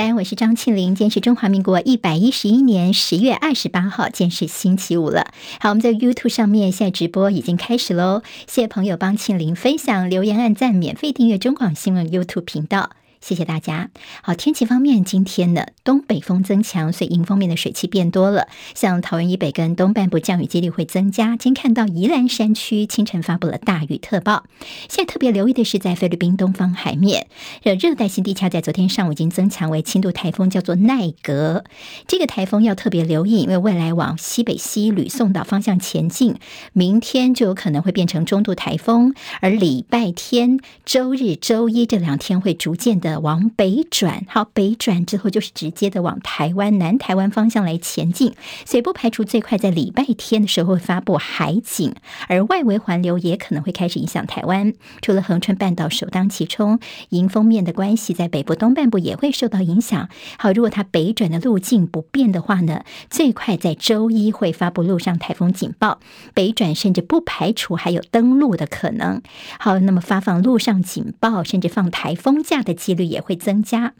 三，我是张庆林。今天是中华民国一百一十一年十月二十八号，今天是星期五了。好，我们在 YouTube 上面现在直播已经开始喽。谢谢朋友帮庆林分享、留言、按赞、免费订阅中广新闻 YouTube 频道。谢谢大家。好，天气方面，今天呢，东北风增强，所以迎风面的水汽变多了。像桃园以北跟东半部降雨几率会增加。今天看到宜兰山区清晨发布了大雨特报。现在特别留意的是，在菲律宾东方海面，热带性低压在昨天上午已经增强为轻度台风，叫做奈格。这个台风要特别留意，因为未来往西北西吕宋岛方向前进，明天就有可能会变成中度台风，而礼拜天、周日、周一这两天会逐渐的。往北转，好，北转之后就是直接的往台湾南台湾方向来前进，所以不排除最快在礼拜天的时候会发布海警，而外围环流也可能会开始影响台湾。除了恒春半岛首当其冲，迎风面的关系，在北部东半部也会受到影响。好，如果它北转的路径不变的话呢，最快在周一会发布陆上台风警报，北转甚至不排除还有登陆的可能。好，那么发放陆上警报，甚至放台风假的几率。也会增加，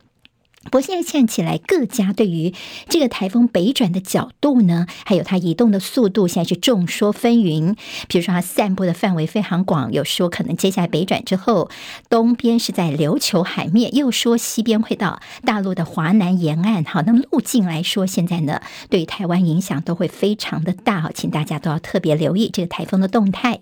不过现在看起来，各家对于这个台风北转的角度呢，还有它移动的速度，现在是众说纷纭。比如说，它散布的范围非常广，有说可能接下来北转之后，东边是在琉球海面，又说西边会到大陆的华南沿岸。好，那么路径来说，现在呢，对于台湾影响都会非常的大。好，请大家都要特别留意这个台风的动态。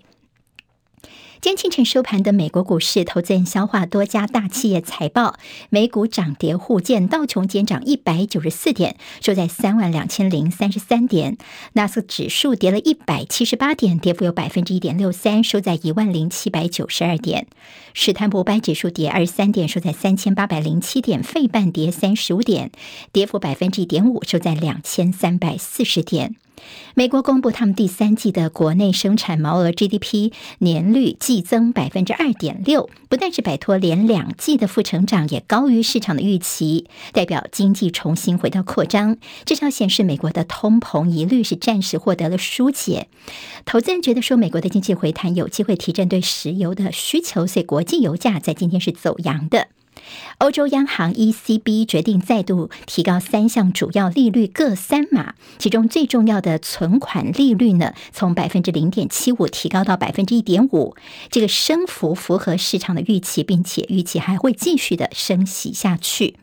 今天清晨收盘的美国股市，投资人消化多家大企业财报，美股涨跌互见，道琼今天涨一百九十四点，收在三万两千零三十三点；纳斯指数跌了一百七十八点，跌幅有百分之一点六三，收在一万零七百九十二点；史坦普百指数跌二十三点，收在三千八百零七点；费半跌三十五点，跌幅百分之一点五，收在两千三百四十点。美国公布他们第三季的国内生产毛额 GDP 年率季增百分之二点六，不但是摆脱连两季的负成长，也高于市场的预期，代表经济重新回到扩张。至少显示美国的通膨疑虑是暂时获得了疏解。投资人觉得说，美国的经济回弹有机会提振对石油的需求，所以国际油价在今天是走阳的。欧洲央行 ECB 决定再度提高三项主要利率各三码，其中最重要的存款利率呢，从百分之零点七五提高到百分之一点五，这个升幅符合市场的预期，并且预期还会继续的升息下去。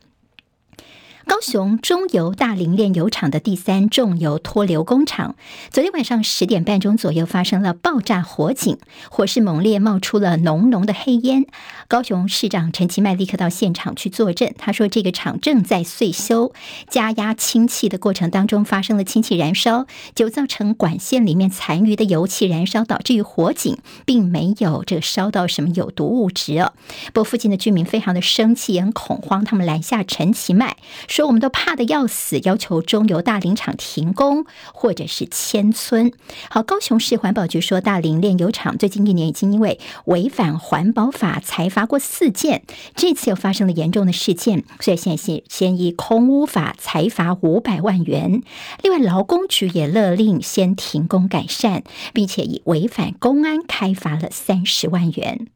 高雄中油大林炼油厂的第三重油脱硫工厂，昨天晚上十点半钟左右发生了爆炸火警，火势猛烈，冒出了浓浓的黑烟。高雄市长陈其迈立刻到现场去坐镇，他说：“这个厂正在岁修，加压氢气的过程当中发生了氢气燃烧，就造成管线里面残余的油气燃烧，导致于火警，并没有这个烧到什么有毒物质哦。不过附近的居民非常的生气，很恐慌，他们拦下陈其迈。”说我们都怕得要死，要求中油大林厂停工或者是迁村。好，高雄市环保局说，大林炼油厂最近一年已经因为违反环保法裁罚过四件，这次又发生了严重的事件，所以现在先先以空污法裁罚五百万元。另外，劳工局也勒令先停工改善，并且以违反公安开罚了三十万元。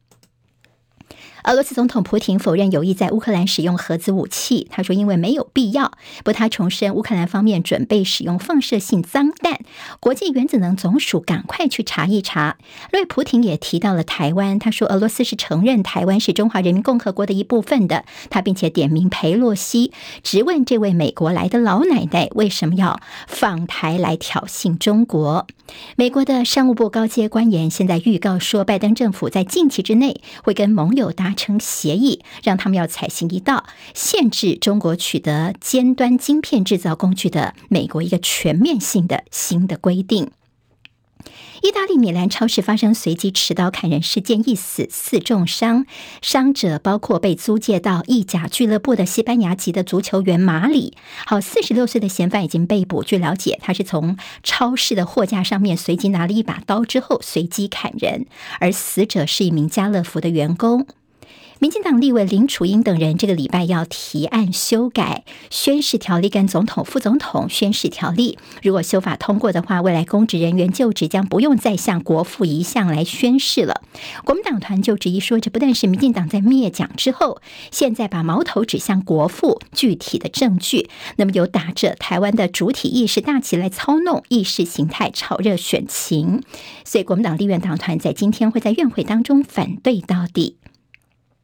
俄罗斯总统普亭否认有意在乌克兰使用核子武器，他说因为没有必要。不他重申乌克兰方面准备使用放射性脏弹，国际原子能总署赶快去查一查。另外，普亭也提到了台湾，他说俄罗斯是承认台湾是中华人民共和国的一部分的。他并且点名裴洛西，质问这位美国来的老奶奶为什么要访台来挑衅中国。美国的商务部高阶官员现在预告说，拜登政府在近期之内会跟盟友达成协议，让他们要采行一道限制中国取得尖端晶片制造工具的美国一个全面性的新的规定。意大利米兰超市发生随机持刀砍人事件，一死四重伤，伤者包括被租借到意甲俱乐部的西班牙籍的足球员马里。好，四十六岁的嫌犯已经被捕。据了解，他是从超市的货架上面随机拿了一把刀之后随机砍人，而死者是一名家乐福的员工。民进党立委林楚英等人这个礼拜要提案修改宣誓条例跟总统、副总统宣誓条例。如果修法通过的话，未来公职人员就职将不用再向国父遗像来宣誓了。国民党团就质疑说，这不但是民进党在灭蒋之后，现在把矛头指向国父，具体的证据，那么有打着台湾的主体意识大旗来操弄意识形态、炒热选情。所以国民党立院党团在今天会在院会当中反对到底。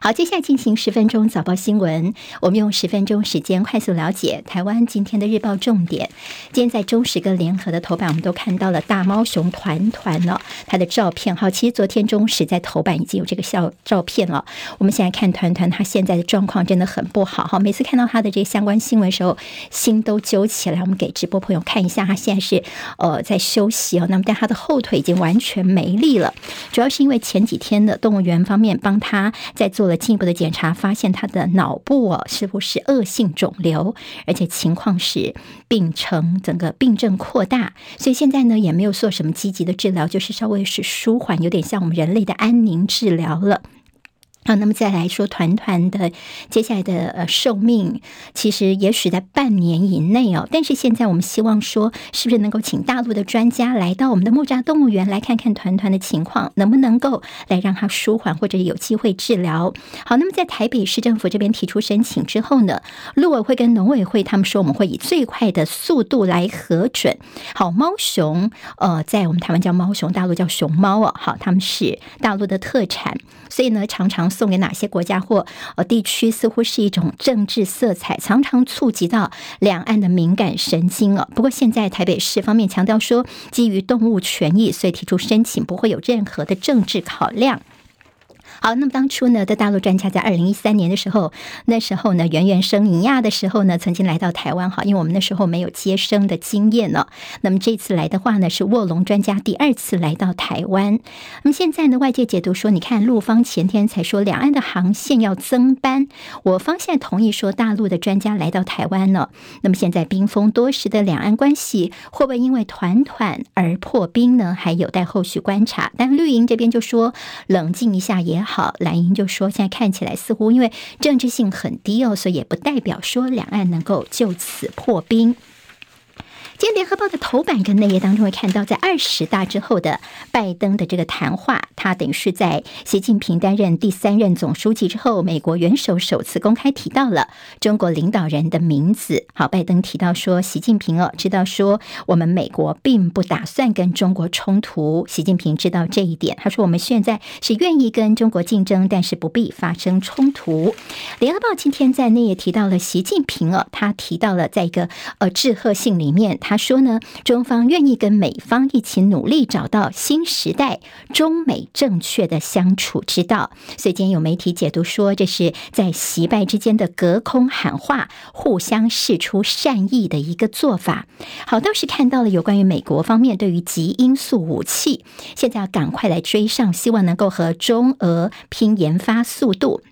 好，接下来进行十分钟早报新闻。我们用十分钟时间快速了解台湾今天的日报重点。今天在中时跟联合的头版，我们都看到了大猫熊团团了，他的照片。好，其实昨天中时在头版已经有这个照照片了。我们现在看团团，他现在的状况真的很不好。哈，每次看到他的这个相关新闻的时候，心都揪起来。我们给直播朋友看一下，他现在是呃在休息哦。那么但他的后腿已经完全没力了，主要是因为前几天的动物园方面帮他在做。了进一步的检查，发现他的脑部哦，是不是恶性肿瘤，而且情况是病程整个病症扩大，所以现在呢也没有做什么积极的治疗，就是稍微是舒缓，有点像我们人类的安宁治疗了。好，那么再来说团团的接下来的呃寿命，其实也许在半年以内哦。但是现在我们希望说，是不是能够请大陆的专家来到我们的木栅动物园来看看团团的情况，能不能够来让它舒缓或者有机会治疗？好，那么在台北市政府这边提出申请之后呢，陆委会跟农委会他们说，我们会以最快的速度来核准。好，猫熊呃，在我们台湾叫猫熊，大陆叫熊猫哦。好，他们是大陆的特产，所以呢，常常。送给哪些国家或呃地区，似乎是一种政治色彩，常常触及到两岸的敏感神经哦。不过现在台北市方面强调说，基于动物权益，所以提出申请，不会有任何的政治考量。好，那么当初呢，的大陆专家在二零一三年的时候，那时候呢，圆圆生尼亚的时候呢，曾经来到台湾，哈，因为我们那时候没有接生的经验呢。那么这次来的话呢，是卧龙专家第二次来到台湾。那么现在呢，外界解读说，你看陆方前天才说两岸的航线要增班，我方现在同意说大陆的专家来到台湾了。那么现在冰封多时的两岸关系，会不会因为团团而破冰呢？还有待后续观察。但绿营这边就说，冷静一下也好。好，蓝英就说，现在看起来似乎因为政治性很低哦，所以也不代表说两岸能够就此破冰。今天联合报的头版跟内页当中会看到，在二十大之后的拜登的这个谈话，他等于是在习近平担任第三任总书记之后，美国元首首次公开提到了中国领导人的名字。好，拜登提到说，习近平哦，知道说我们美国并不打算跟中国冲突，习近平知道这一点。他说，我们现在是愿意跟中国竞争，但是不必发生冲突。联合报今天在内页提到了习近平哦，他提到了在一个呃致贺信里面。他说呢，中方愿意跟美方一起努力，找到新时代中美正确的相处之道。所以今天有媒体解读说，这是在习拜之间的隔空喊话，互相示出善意的一个做法。好，倒是看到了有关于美国方面对于极音速武器，现在要赶快来追上，希望能够和中俄拼研发速度。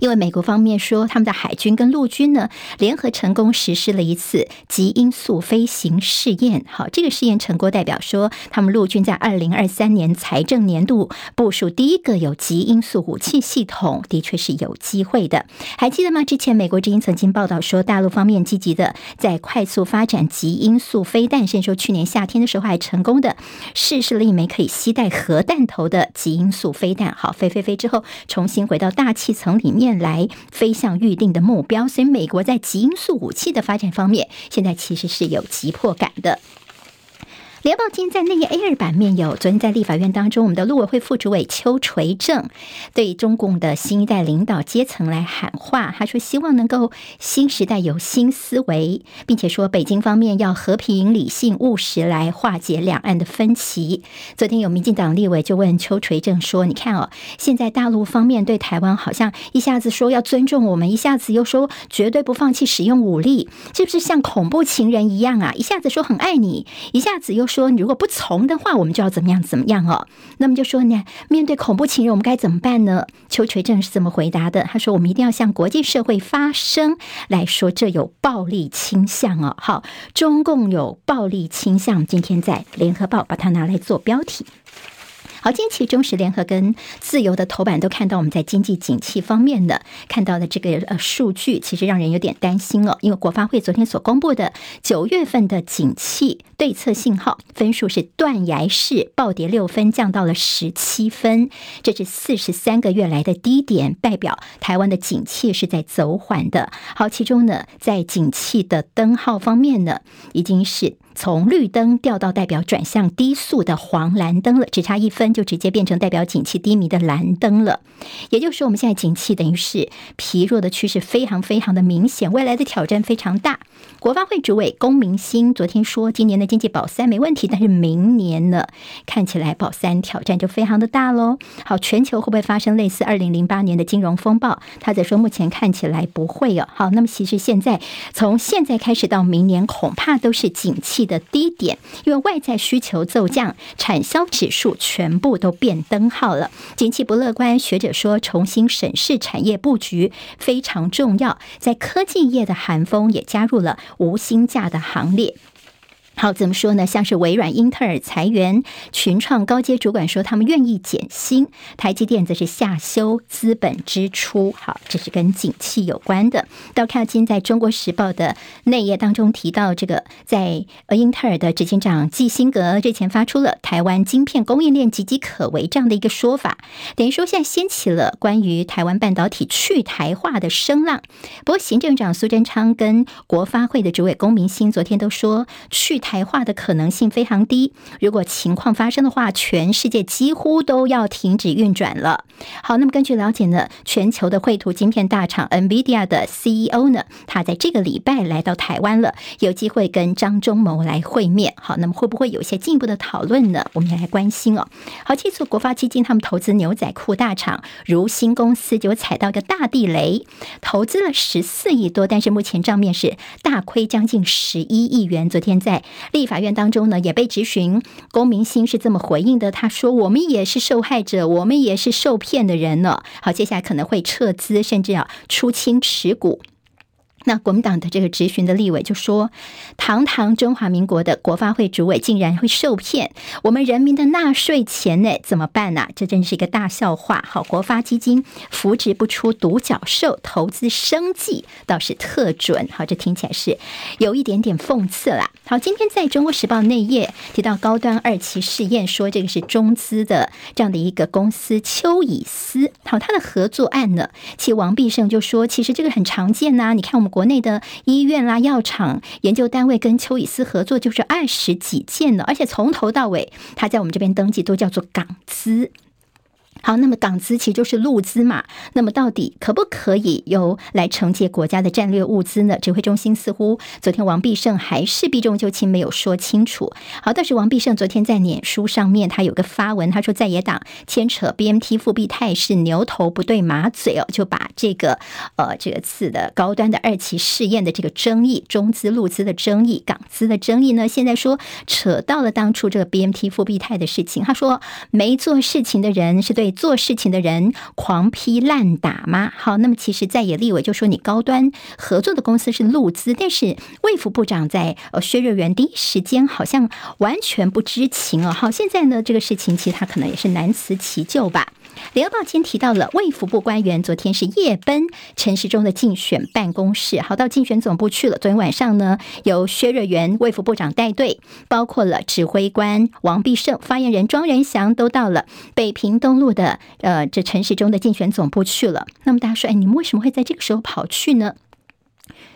因为美国方面说，他们的海军跟陆军呢联合成功实施了一次极音速飞行试验。好，这个试验成果代表说，他们陆军在二零二三年财政年度部署第一个有极音速武器系统，的确是有机会的。还记得吗？之前美国之音曾经报道说，大陆方面积极的在快速发展极音速飞弹，甚至说去年夏天的时候还成功的试试了一枚可以携带核弹头的极音速飞弹。好，飞飞飞之后，重新回到大气层里面。来飞向预定的目标，所以美国在极音速武器的发展方面，现在其实是有急迫感的。联报今天在内页 A 二版面有，昨天在立法院当中，我们的陆委会副主委邱垂正对中共的新一代领导阶层来喊话，他说希望能够新时代有新思维，并且说北京方面要和平、理性、务实来化解两岸的分歧。昨天有民进党立委就问邱垂正说：“你看哦，现在大陆方面对台湾好像一下子说要尊重我们，一下子又说绝对不放弃使用武力，是不是像恐怖情人一样啊？一下子说很爱你，一下子又。”说如果不从的话，我们就要怎么样怎么样哦。那么就说呢，面对恐怖情人，我们该怎么办呢？邱垂正是这么回答的。他说：“我们一定要向国际社会发声，来说这有暴力倾向哦。好，中共有暴力倾向。今天在联合报把它拿来做标题。好，近期中时联合跟自由的头版都看到我们在经济景气方面的看到的这个呃数据，其实让人有点担心哦。因为国发会昨天所公布的九月份的景气对策信号分数是断崖式暴跌六分，降到了十七分，这是四十三个月来的低点，代表台湾的景气是在走缓的。好，其中呢，在景气的灯号方面呢，已经是。从绿灯掉到代表转向低速的黄蓝灯了，只差一分就直接变成代表景气低迷的蓝灯了。也就是说，我们现在景气等于是疲弱的趋势非常非常的明显，未来的挑战非常大。国发会主委龚明鑫昨天说，今年的经济保三没问题，但是明年呢，看起来保三挑战就非常的大喽。好，全球会不会发生类似二零零八年的金融风暴？他在说，目前看起来不会哦。好，那么其实现在从现在开始到明年，恐怕都是景气的低点，因为外在需求骤降，产销指数全部都变灯号了，景气不乐观。学者说，重新审视产业布局非常重要，在科技业的寒风也加入了无薪假的行列。好，怎么说呢？像是微软、英特尔裁员，群创高阶主管说他们愿意减薪，台积电则是下修资本支出。好，这是跟景气有关的。到看到今天在中国时报的内页当中提到，这个在呃英特尔的执行长基辛格日前发出了台湾晶片供应链岌岌可危这样的一个说法，等于说现在掀起了关于台湾半导体去台化的声浪。不过，行政长苏贞昌跟国发会的主委龚明鑫昨天都说去台。化的可能性非常低，如果情况发生的话，全世界几乎都要停止运转了。好，那么根据了解呢，全球的绘图晶片大厂 NVIDIA 的 CEO 呢，他在这个礼拜来到台湾了，有机会跟张忠谋来会面。好，那么会不会有一些进一步的讨论呢？我们也来关心哦。好，这次国发基金他们投资牛仔裤大厂如新公司就踩到一个大地雷，投资了十四亿多，但是目前账面是大亏将近十一亿元。昨天在立法院当中呢，也被质询，龚明鑫是这么回应的，他说：“我们也是受害者，我们也是受骗的人呢。”好，接下来可能会撤资，甚至要出清持股。那国民党的这个执询的立委就说：“堂堂中华民国的国发会主委竟然会受骗，我们人民的纳税钱呢？怎么办呢？这真是一个大笑话。好，国发基金扶植不出独角兽，投资生计倒是特准。好，这听起来是有一点点讽刺啦。好，今天在中国时报内页提到高端二期试验，说这个是中资的这样的一个公司邱以思。好，他的合作案呢，其实王必胜就说，其实这个很常见呐、你看我们。国国内的医院啦、药厂、研究单位跟邱以斯合作就是二十几件了，而且从头到尾，他在我们这边登记都叫做港资。好，那么港资其实就是陆资嘛。那么到底可不可以由来承接国家的战略物资呢？指挥中心似乎昨天王必胜还是避重就轻，没有说清楚。好，但是王必胜昨天在脸书上面他有个发文，他说在野党牵扯 BMT 复必泰是牛头不对马嘴哦，就把这个呃这个次的高端的二期试验的这个争议，中资陆资的争议，港资的争议呢，现在说扯到了当初这个 BMT 复必泰的事情。他说没做事情的人是对。对做事情的人狂批滥打吗？好，那么其实在野立委就说，你高端合作的公司是陆资，但是魏副部长在呃薛瑞元第一时间好像完全不知情哦。好，现在呢这个事情其实他可能也是难辞其咎吧。联合报今天提到了卫福部官员昨天是夜奔陈时中的竞选办公室，好，到竞选总部去了。昨天晚上呢，由薛瑞元卫福部长带队，包括了指挥官王必胜、发言人庄仁祥都到了北平东路的呃这陈时中的竞选总部去了。那么大家说，哎，你们为什么会在这个时候跑去呢？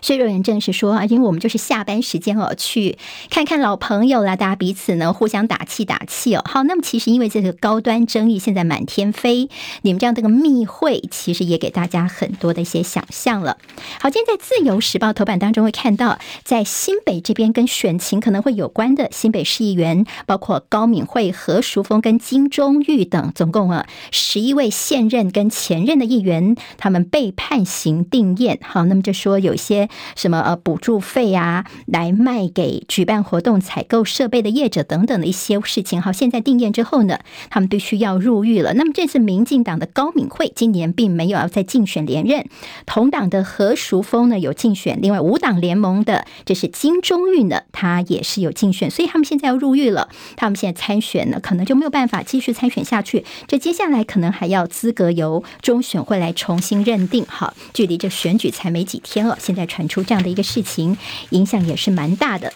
薛瑞元证实说啊，因为我们就是下班时间哦，去看看老朋友啦，大家彼此呢互相打气打气哦。好，那么其实因为这个高端争议现在满天飞，你们这样的一个密会，其实也给大家很多的一些想象了。好，今天在自由时报头版当中会看到，在新北这边跟选情可能会有关的新北市议员，包括高敏慧、何淑峰跟金钟玉等，总共啊十一位现任跟前任的议员，他们被判刑定谳。好，那么就说有些。些什么呃补助费啊，来卖给举办活动、采购设备的业者等等的一些事情。好，现在定谳之后呢，他们必须要入狱了。那么这次民进党的高敏慧今年并没有要再竞选连任，同党的何淑峰呢有竞选，另外五党联盟的这是金钟玉呢，他也是有竞选，所以他们现在要入狱了。他们现在参选呢，可能就没有办法继续参选下去。这接下来可能还要资格由中选会来重新认定。好，距离这选举才没几天了，现在传出这样的一个事情，影响也是蛮大的。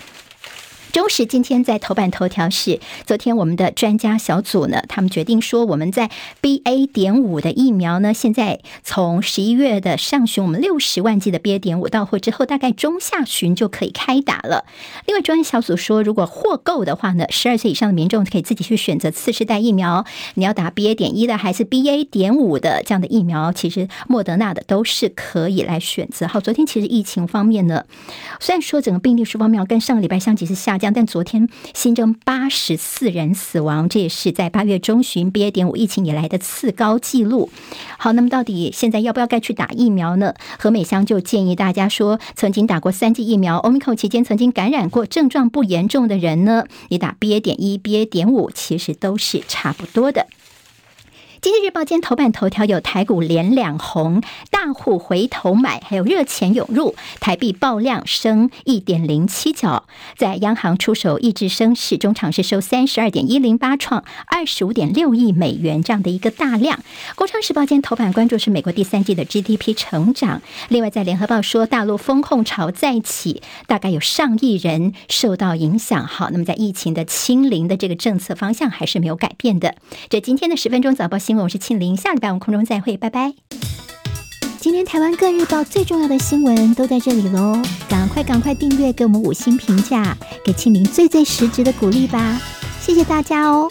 中时今天在头版头条是，昨天我们的专家小组呢，他们决定说，我们在 BA. 点五的疫苗呢，现在从十一月的上旬，我们六十万剂的 BA. 点五到货之后，大概中下旬就可以开打了。另外，专家小组说，如果货够的话呢，十二岁以上的民众可以自己去选择次世代疫苗，你要打 BA. 点一的还是 BA. 点五的这样的疫苗，其实莫德纳的都是可以来选择。好，昨天其实疫情方面呢，虽然说整个病例数方面跟上个礼拜相比是下。但昨天新增八十四人死亡，这也是在八月中旬 BA. 点五疫情以来的次高纪录。好，那么到底现在要不要该去打疫苗呢？何美香就建议大家说，曾经打过三剂疫苗，Omicron 期间曾经感染过、症状不严重的人呢，你打 BA. 点一、BA. 点五其实都是差不多的。经济日报今天头版头条有台股连两红，大户回头买，还有热钱涌入，台币爆量升一点零七角，在央行出手抑制升势，中场是收三十二点一零八，创二十五点六亿美元这样的一个大量。工商时报今天头版关注是美国第三季的 GDP 成长，另外在联合报说大陆风控潮再起，大概有上亿人受到影响。好，那么在疫情的清零的这个政策方向还是没有改变的。这今天的十分钟早报。新闻，我是庆玲，下礼拜我们空中再会，拜拜。今天台湾各日报最重要的新闻都在这里喽，赶快赶快订阅，给我们五星评价，给庆玲最最实质的鼓励吧，谢谢大家哦。